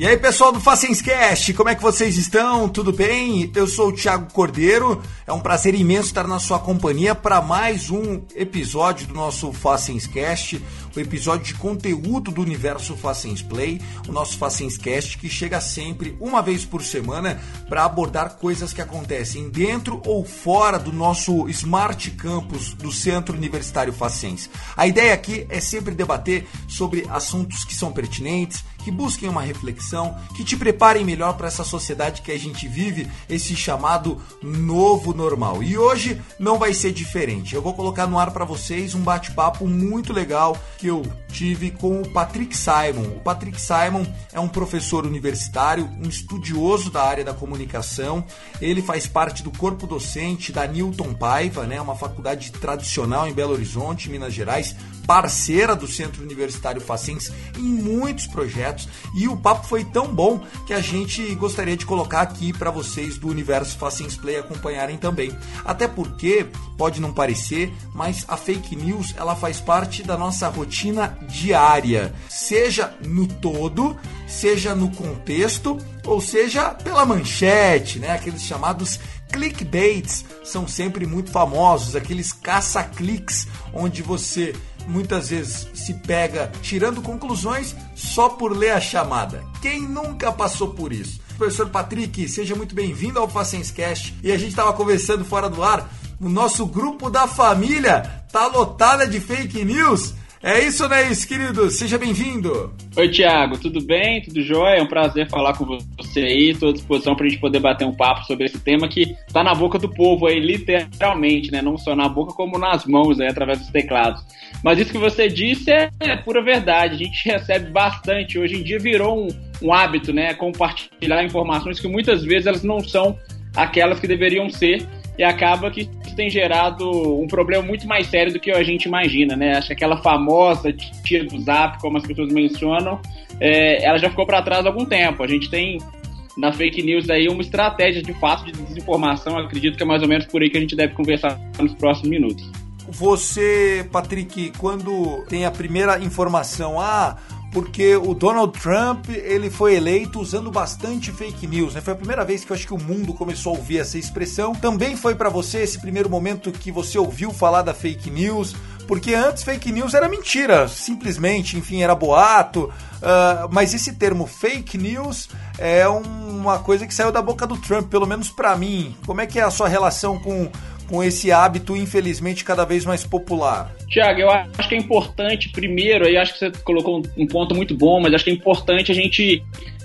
E aí, pessoal do Facenscast, como é que vocês estão? Tudo bem? Eu sou o Thiago Cordeiro. É um prazer imenso estar na sua companhia para mais um episódio do nosso Facenscast, o episódio de conteúdo do universo Facens Play, o nosso Facenscast que chega sempre uma vez por semana para abordar coisas que acontecem dentro ou fora do nosso Smart Campus do Centro Universitário Facens. A ideia aqui é sempre debater sobre assuntos que são pertinentes, que busquem uma reflexão, que te preparem melhor para essa sociedade que a gente vive, esse chamado novo normal. E hoje não vai ser diferente. Eu vou colocar no ar para vocês um bate-papo muito legal que eu tive com o Patrick Simon. O Patrick Simon é um professor universitário, um estudioso da área da comunicação. Ele faz parte do corpo docente da Newton Paiva, né, uma faculdade tradicional em Belo Horizonte, Minas Gerais, parceira do Centro Universitário Facense em muitos projetos. E o papo foi tão bom que a gente gostaria de colocar aqui para vocês do Universo Facense Play acompanharem também. Até porque, pode não parecer, mas a fake news ela faz parte da nossa rotina diária, seja no todo, seja no contexto, ou seja pela manchete, né? Aqueles chamados clickbaits são sempre muito famosos, aqueles caça-cliques onde você muitas vezes se pega tirando conclusões só por ler a chamada. Quem nunca passou por isso? Professor Patrick, seja muito bem-vindo ao Facenscast. E a gente estava conversando fora do ar, o nosso grupo da família tá lotada de fake news. É isso, né, querido? Seja bem-vindo. Oi, Tiago, tudo bem? Tudo jóia? É um prazer falar com você aí. Estou à disposição para a gente poder bater um papo sobre esse tema que está na boca do povo aí, literalmente, né? Não só na boca, como nas mãos, aí, através dos teclados. Mas isso que você disse é, é pura verdade. A gente recebe bastante. Hoje em dia virou um, um hábito, né? Compartilhar informações que muitas vezes elas não são aquelas que deveriam ser e acaba que isso tem gerado um problema muito mais sério do que a gente imagina, né? Acho que aquela famosa tia do Zap, como as pessoas mencionam, é, ela já ficou para trás há algum tempo. A gente tem na fake news aí uma estratégia de fato de desinformação. Acredito que é mais ou menos por aí que a gente deve conversar nos próximos minutos. Você, Patrick, quando tem a primeira informação, ah, porque o Donald Trump ele foi eleito usando bastante fake news. Né? Foi a primeira vez que eu acho que o mundo começou a ouvir essa expressão. Também foi para você esse primeiro momento que você ouviu falar da fake news, porque antes fake news era mentira, simplesmente, enfim, era boato. Uh, mas esse termo fake news é uma coisa que saiu da boca do Trump, pelo menos para mim. Como é que é a sua relação com com esse hábito, infelizmente, cada vez mais popular? Tiago, eu acho que é importante, primeiro, aí acho que você colocou um ponto muito bom, mas acho que é importante a gente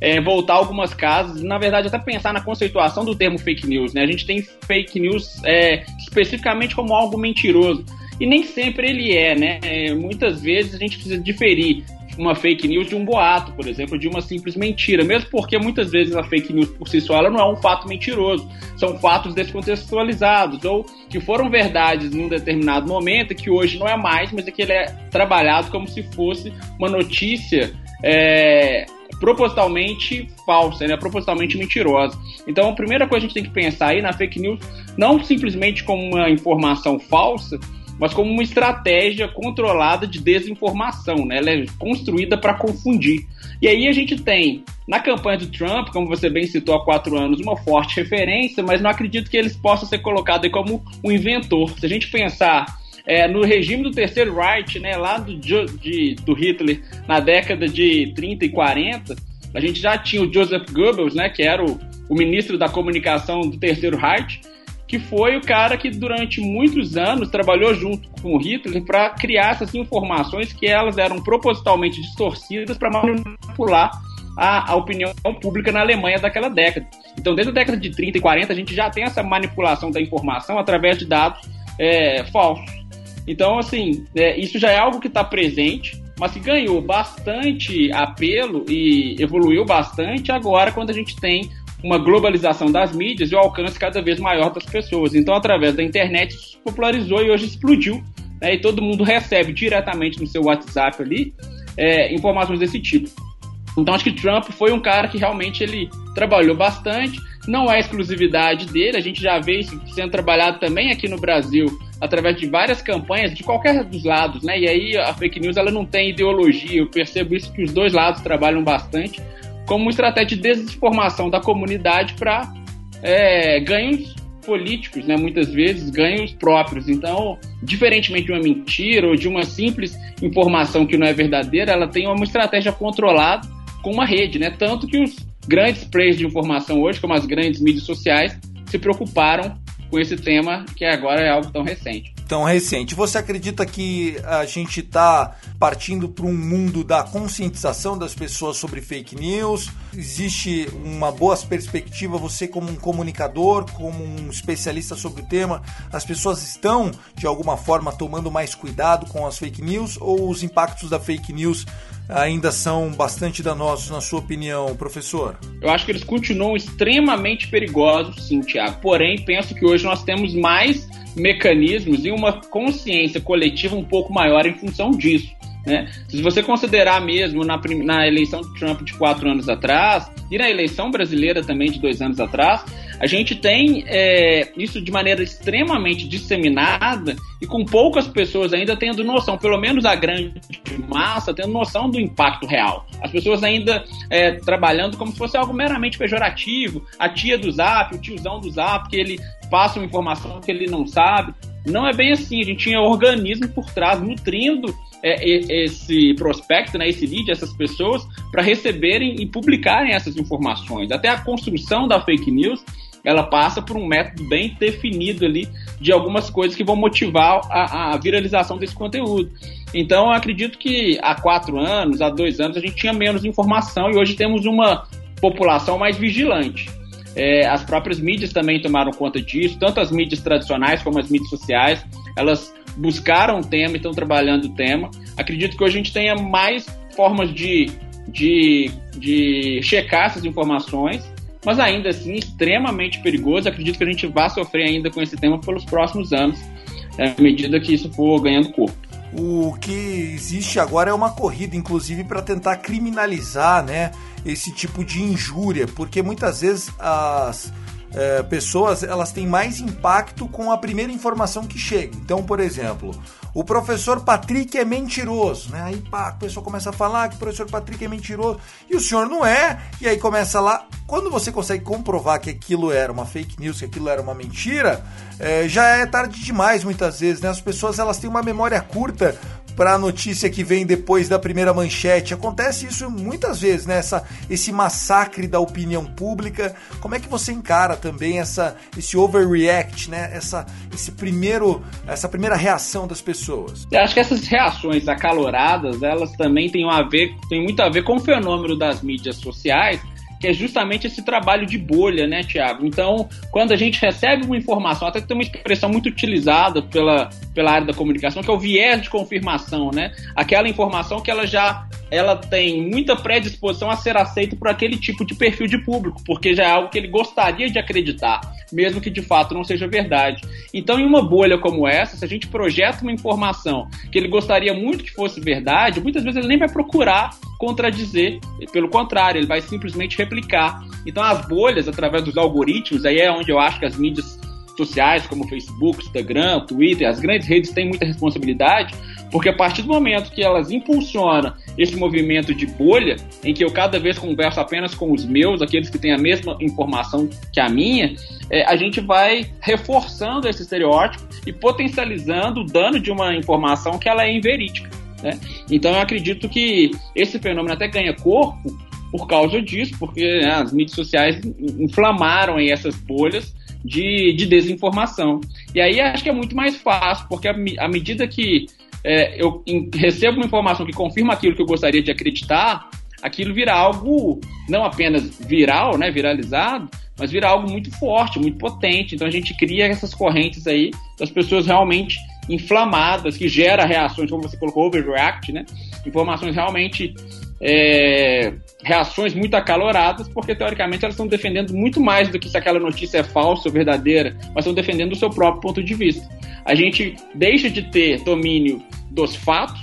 é, voltar algumas casas, na verdade, até pensar na conceituação do termo fake news. Né? A gente tem fake news é, especificamente como algo mentiroso. E nem sempre ele é, né? É, muitas vezes a gente precisa diferir uma fake news de um boato, por exemplo, de uma simples mentira, mesmo porque muitas vezes a fake news por si só não é um fato mentiroso, são fatos descontextualizados ou que foram verdades num determinado momento que hoje não é mais, mas é que ele é trabalhado como se fosse uma notícia é, propositalmente falsa, né, propositalmente mentirosa. Então, a primeira coisa que a gente tem que pensar aí na fake news, não simplesmente como uma informação falsa, mas como uma estratégia controlada de desinformação, né? Ela é construída para confundir. E aí a gente tem, na campanha do Trump, como você bem citou há quatro anos, uma forte referência, mas não acredito que eles possam ser colocados como um inventor. Se a gente pensar é, no regime do Terceiro Reich, né, lá do, de, do Hitler, na década de 30 e 40, a gente já tinha o Joseph Goebbels, né, que era o, o ministro da comunicação do Terceiro Reich, que foi o cara que durante muitos anos trabalhou junto com o Hitler para criar essas informações que elas eram propositalmente distorcidas para manipular a, a, opinião pública na Alemanha daquela década. Então, desde a década de 30 e 40, a gente já tem essa manipulação da informação através de dados é, falsos. Então, assim, é, isso já é algo que está presente, mas que ganhou bastante apelo e evoluiu bastante agora quando a gente tem uma globalização das mídias e o alcance cada vez maior das pessoas. Então, através da internet, isso se popularizou e hoje explodiu. Né, e todo mundo recebe diretamente no seu WhatsApp ali é, informações desse tipo. Então, acho que Trump foi um cara que realmente ele trabalhou bastante. Não é exclusividade dele, a gente já vê isso sendo trabalhado também aqui no Brasil através de várias campanhas de qualquer dos lados, né? E aí a fake news ela não tem ideologia. Eu percebo isso que os dois lados trabalham bastante como estratégia de desinformação da comunidade para é, ganhos políticos, né, muitas vezes ganhos próprios. Então, diferentemente de uma mentira ou de uma simples informação que não é verdadeira, ela tem uma estratégia controlada com uma rede, né? Tanto que os grandes players de informação hoje, como as grandes mídias sociais, se preocuparam com esse tema que agora é algo tão recente tão recente. Você acredita que a gente está partindo para um mundo da conscientização das pessoas sobre fake news? Existe uma boa perspectiva, você como um comunicador, como um especialista sobre o tema, as pessoas estão de alguma forma tomando mais cuidado com as fake news ou os impactos da fake news ainda são bastante danosos, na sua opinião, professor? Eu acho que eles continuam extremamente perigosos, sim, Tiago. Porém, penso que hoje nós temos mais mecanismos e uma consciência coletiva um pouco maior em função disso. Né? Se você considerar mesmo na, na eleição de Trump de quatro anos atrás e na eleição brasileira também de dois anos atrás, a gente tem é, isso de maneira extremamente disseminada e com poucas pessoas ainda tendo noção, pelo menos a grande massa, tendo noção do impacto real. As pessoas ainda é, trabalhando como se fosse algo meramente pejorativo, a tia do zap, o tiozão do zap, que ele passa uma informação que ele não sabe. Não é bem assim, a gente tinha organismo por trás nutrindo é, esse prospecto, né, esse lead, essas pessoas, para receberem e publicarem essas informações. Até a construção da fake news ela passa por um método bem definido ali de algumas coisas que vão motivar a, a viralização desse conteúdo. Então, eu acredito que há quatro anos, há dois anos, a gente tinha menos informação e hoje temos uma população mais vigilante. É, as próprias mídias também tomaram conta disso, tanto as mídias tradicionais como as mídias sociais, elas buscaram o tema e estão trabalhando o tema. Acredito que hoje a gente tenha mais formas de, de, de checar essas informações mas ainda assim extremamente perigoso. Acredito que a gente vai sofrer ainda com esse tema pelos próximos anos, é, à medida que isso for ganhando corpo. O que existe agora é uma corrida, inclusive, para tentar criminalizar né, esse tipo de injúria, porque muitas vezes as é, pessoas elas têm mais impacto com a primeira informação que chega. Então, por exemplo, o professor Patrick é mentiroso, né? Aí pá, a pessoa começa a falar que o professor Patrick é mentiroso e o senhor não é, e aí começa lá. Quando você consegue comprovar que aquilo era uma fake news, que aquilo era uma mentira, é, já é tarde demais muitas vezes, né? As pessoas elas têm uma memória curta para a notícia que vem depois da primeira manchete. Acontece isso muitas vezes, né? Essa, esse massacre da opinião pública. Como é que você encara também essa, esse overreact, né? Essa, esse primeiro, essa primeira reação das pessoas? Eu acho que essas reações acaloradas, elas também têm, a ver, têm muito a ver com o fenômeno das mídias sociais que é justamente esse trabalho de bolha, né, Tiago? Então, quando a gente recebe uma informação, até tem uma expressão muito utilizada pela, pela área da comunicação, que é o viés de confirmação, né? Aquela informação que ela já ela tem muita predisposição a ser aceita por aquele tipo de perfil de público, porque já é algo que ele gostaria de acreditar, mesmo que de fato não seja verdade. Então, em uma bolha como essa, se a gente projeta uma informação que ele gostaria muito que fosse verdade, muitas vezes ele nem vai procurar contradizer, pelo contrário, ele vai simplesmente replicar. Então, as bolhas, através dos algoritmos, aí é onde eu acho que as mídias sociais, como Facebook, Instagram, Twitter, as grandes redes têm muita responsabilidade, porque a partir do momento que elas impulsionam esse movimento de bolha, em que eu cada vez converso apenas com os meus, aqueles que têm a mesma informação que a minha, é, a gente vai reforçando esse estereótipo e potencializando o dano de uma informação que ela é inverídica. Né? Então eu acredito que esse fenômeno até ganha corpo por causa disso, porque né, as mídias sociais inflamaram aí essas bolhas de, de desinformação. E aí acho que é muito mais fácil, porque à medida que é, eu recebo uma informação que confirma aquilo que eu gostaria de acreditar, aquilo vira algo não apenas viral, né, viralizado, mas vira algo muito forte, muito potente. Então a gente cria essas correntes aí das pessoas realmente inflamadas, que gera reações, como você colocou, overreact, né? Informações realmente é, reações muito acaloradas, porque teoricamente elas estão defendendo muito mais do que se aquela notícia é falsa ou verdadeira, mas estão defendendo o seu próprio ponto de vista. A gente deixa de ter domínio dos fatos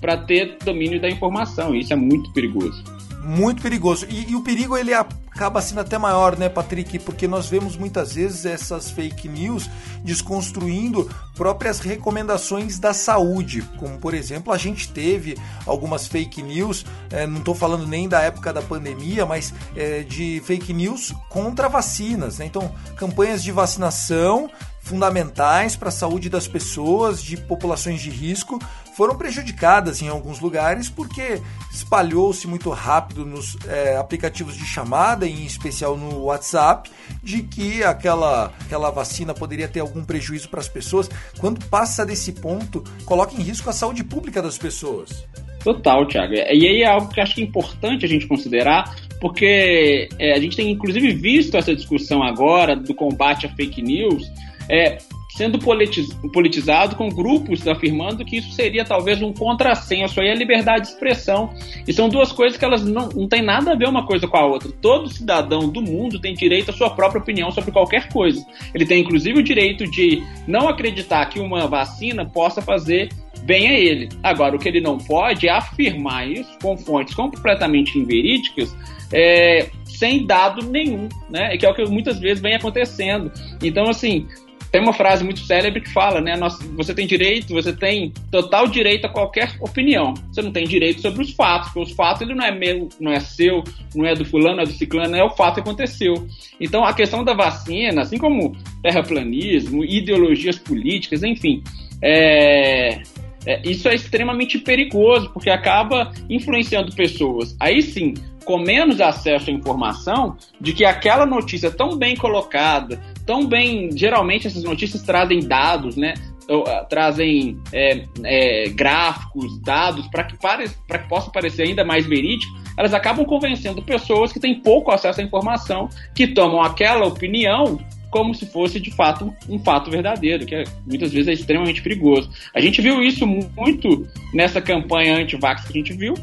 para ter domínio da informação, e isso é muito perigoso. Muito perigoso. E, e o perigo ele acaba sendo até maior, né, Patrick? Porque nós vemos muitas vezes essas fake news desconstruindo próprias recomendações da saúde, como por exemplo a gente teve algumas fake news, é, não estou falando nem da época da pandemia, mas é, de fake news contra vacinas, né? Então campanhas de vacinação fundamentais para a saúde das pessoas de populações de risco foram prejudicadas em alguns lugares porque espalhou-se muito rápido nos é, aplicativos de chamada, em especial no WhatsApp, de que aquela, aquela vacina poderia ter algum prejuízo para as pessoas. Quando passa desse ponto, coloca em risco a saúde pública das pessoas. Total, Thiago. E aí é algo que acho que é importante a gente considerar, porque é, a gente tem inclusive visto essa discussão agora do combate à fake news é, sendo politizado com grupos afirmando que isso seria talvez um contrassenso aí a liberdade de expressão. E são duas coisas que elas não, não têm nada a ver uma coisa com a outra. Todo cidadão do mundo tem direito à sua própria opinião sobre qualquer coisa. Ele tem inclusive o direito de não acreditar que uma vacina possa fazer bem a ele. Agora, o que ele não pode é afirmar isso com fontes completamente inverídicas é, sem dado nenhum, né? Que é o que muitas vezes vem acontecendo. Então, assim, tem uma frase muito célebre que fala, né? você tem direito, você tem total direito a qualquer opinião. Você não tem direito sobre os fatos, porque os fatos ele não é meu, não é seu, não é do fulano, não é do ciclano, é o fato que aconteceu. Então a questão da vacina, assim como terraplanismo, ideologias políticas, enfim, é, é, isso é extremamente perigoso, porque acaba influenciando pessoas. Aí sim, com menos acesso à informação, de que aquela notícia tão bem colocada, tão bem. Geralmente essas notícias trazem dados, né? Ou, uh, trazem é, é, gráficos, dados, para que, pare, que possa parecer ainda mais verídico, elas acabam convencendo pessoas que têm pouco acesso à informação, que tomam aquela opinião como se fosse de fato um fato verdadeiro, que é, muitas vezes é extremamente perigoso. A gente viu isso muito nessa campanha anti-vax que a gente viu,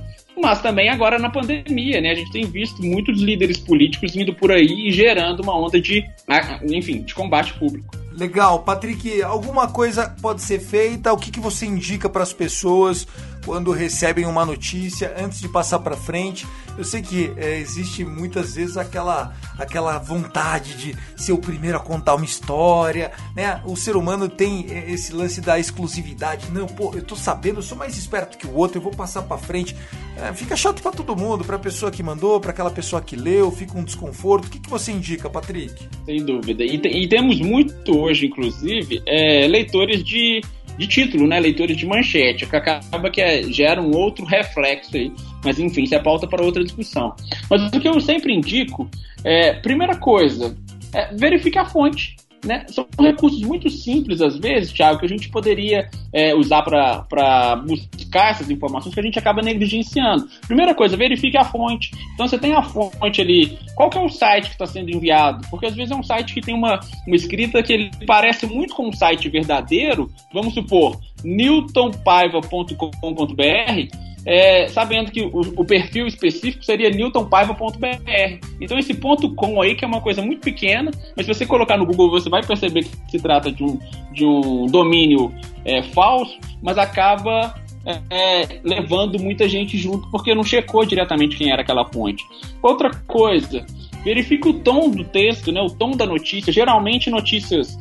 mas também agora na pandemia, né? A gente tem visto muitos líderes políticos indo por aí e gerando uma onda de, ah, enfim, de combate público. Legal, Patrick, alguma coisa pode ser feita? O que, que você indica para as pessoas quando recebem uma notícia antes de passar para frente? Eu sei que é, existe muitas vezes aquela, aquela vontade de ser o primeiro a contar uma história, né? O ser humano tem é, esse lance da exclusividade. Não, pô, eu tô sabendo, eu sou mais esperto que o outro, eu vou passar para frente. É, fica chato para todo mundo, para a pessoa que mandou, para aquela pessoa que leu, fica um desconforto. O que, que você indica, Patrick? Sem dúvida. E, e temos muito hoje, inclusive, é, leitores de, de título, né? Leitores de manchete, que acaba que é, gera um outro reflexo aí. Mas enfim, isso é pauta para outra discussão. Mas o que eu sempre indico é, primeira coisa, é, verifique a fonte. Né? São recursos muito simples, às vezes, Thiago, que a gente poderia é, usar para buscar essas informações que a gente acaba negligenciando. Primeira coisa, verifique a fonte. Então, você tem a fonte ali. Qual que é o site que está sendo enviado? Porque às vezes é um site que tem uma, uma escrita que ele parece muito com um site verdadeiro. Vamos supor, newtonpaiva.com.br é, sabendo que o, o, perfil específico seria newtonpaiva.br. Então esse ponto .com aí, que é uma coisa muito pequena, mas se você colocar no Google você vai perceber que se trata de um, de um domínio é, falso, mas acaba é, é levando muita gente junto porque não checou diretamente quem era aquela fonte. Outra coisa, verifique o tom do texto, né, o tom da notícia. Geralmente notícias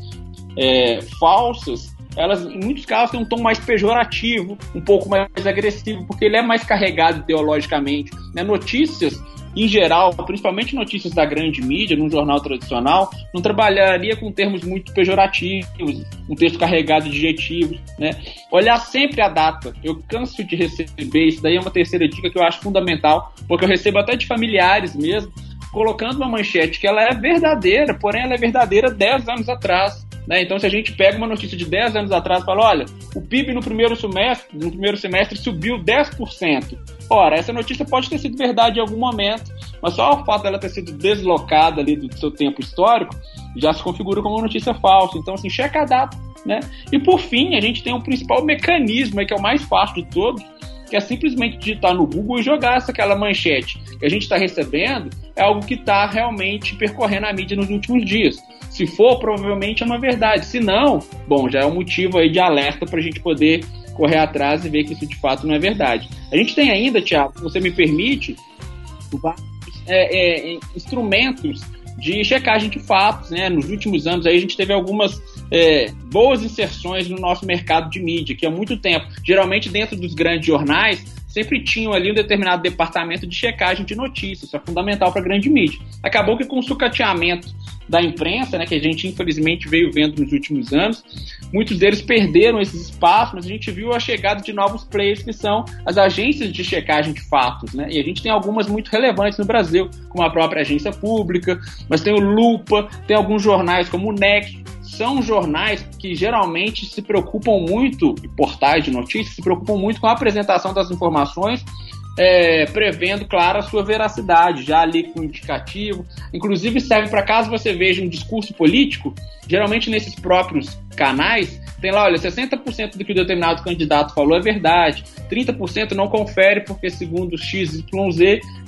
é, falsas elas em muitos casos têm um tom mais pejorativo, um pouco mais agressivo, porque ele é mais carregado ideologicamente. Né? Notícias, em geral, principalmente notícias da grande mídia, num jornal tradicional, não trabalharia com termos muito pejorativos, um texto carregado de adjetivos. Né? Olhar sempre a data. Eu canso de receber, isso daí é uma terceira dica que eu acho fundamental, porque eu recebo até de familiares mesmo, colocando uma manchete que ela é verdadeira, porém ela é verdadeira 10 anos atrás. Né? Então, se a gente pega uma notícia de 10 anos atrás e fala, olha, o PIB no primeiro semestre, no primeiro semestre subiu 10%. Ora, essa notícia pode ter sido verdade em algum momento, mas só o fato dela ter sido deslocada ali do seu tempo histórico já se configura como uma notícia falsa. Então, assim, checa a data. Né? E por fim, a gente tem um principal mecanismo, que é o mais fácil de todos, que é simplesmente digitar no Google e jogar essa aquela manchete que a gente está recebendo, é algo que está realmente percorrendo a mídia nos últimos dias. Se for, provavelmente é uma verdade. Se não, bom, já é um motivo aí de alerta para a gente poder correr atrás e ver que isso de fato não é verdade. A gente tem ainda, Tiago, se você me permite, vários é, é, instrumentos de checagem de fatos, né? Nos últimos anos aí a gente teve algumas é, boas inserções no nosso mercado de mídia, que há muito tempo, geralmente dentro dos grandes jornais, sempre tinham ali um determinado departamento de checagem de notícias, isso é fundamental para a grande mídia. Acabou que com o sucateamento da imprensa, né, que a gente infelizmente veio vendo nos últimos anos, muitos deles perderam esses espaços, mas a gente viu a chegada de novos players que são as agências de checagem de fatos, né? E a gente tem algumas muito relevantes no Brasil, como a própria agência pública, mas tem o Lupa, tem alguns jornais como o Nexo, são jornais que geralmente se preocupam muito, e portais de notícias, se preocupam muito com a apresentação das informações, é, prevendo, claro, a sua veracidade, já ali com indicativo. Inclusive serve para caso você veja um discurso político, geralmente nesses próprios canais, tem lá, olha, 60% do que o determinado candidato falou é verdade, 30% não confere porque, segundo XYZ,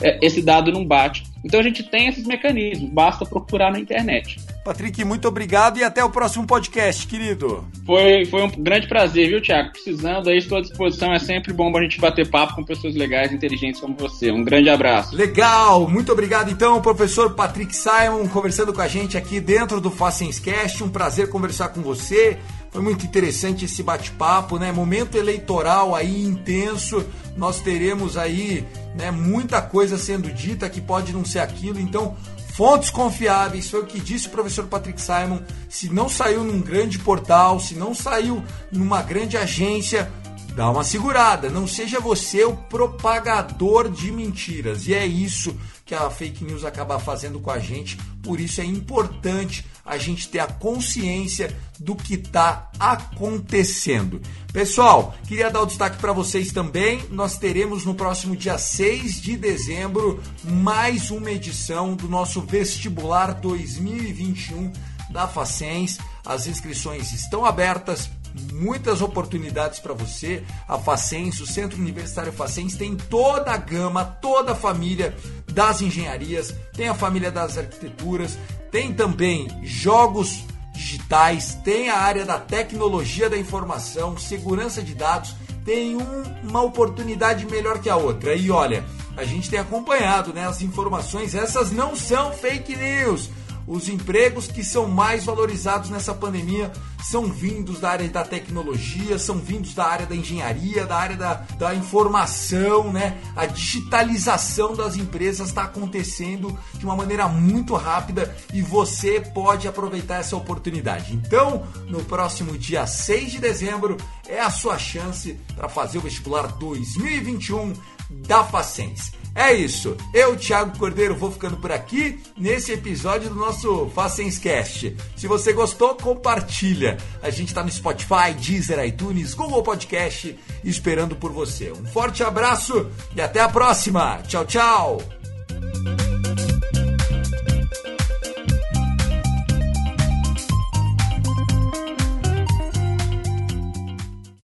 é, esse dado não bate. Então a gente tem esses mecanismos, basta procurar na internet. Patrick, muito obrigado e até o próximo podcast, querido. Foi, foi um grande prazer, viu, Tiago? Precisando aí, estou à disposição. É sempre bom a gente bater papo com pessoas legais e inteligentes como você. Um grande abraço. Legal, muito obrigado então, professor Patrick Simon, conversando com a gente aqui dentro do Facenscast. Um prazer conversar com você. Foi muito interessante esse bate-papo, né? Momento eleitoral aí intenso. Nós teremos aí, né, muita coisa sendo dita que pode não ser aquilo. Então, fontes confiáveis, foi o que disse o professor Patrick Simon. Se não saiu num grande portal, se não saiu numa grande agência, dá uma segurada. Não seja você o propagador de mentiras. E é isso que a fake news acaba fazendo com a gente. Por isso é importante a gente ter a consciência do que está acontecendo. Pessoal, queria dar o destaque para vocês também. Nós teremos no próximo dia 6 de dezembro mais uma edição do nosso vestibular 2021 da Facens. As inscrições estão abertas muitas oportunidades para você. A Facens, o Centro Universitário Facens, tem toda a gama, toda a família das engenharias, tem a família das arquiteturas, tem também jogos digitais, tem a área da tecnologia da informação, segurança de dados, tem um, uma oportunidade melhor que a outra. E olha, a gente tem acompanhado né, as informações, essas não são fake news. Os empregos que são mais valorizados nessa pandemia são vindos da área da tecnologia, são vindos da área da engenharia, da área da, da informação, né? A digitalização das empresas está acontecendo de uma maneira muito rápida e você pode aproveitar essa oportunidade. Então, no próximo dia 6 de dezembro, é a sua chance para fazer o vestibular 2021 da Facens. É isso. Eu, Thiago Cordeiro, vou ficando por aqui nesse episódio do nosso Facenscast. Se você gostou, compartilha. A gente está no Spotify, Deezer, iTunes, Google Podcast, esperando por você. Um forte abraço e até a próxima. Tchau, tchau.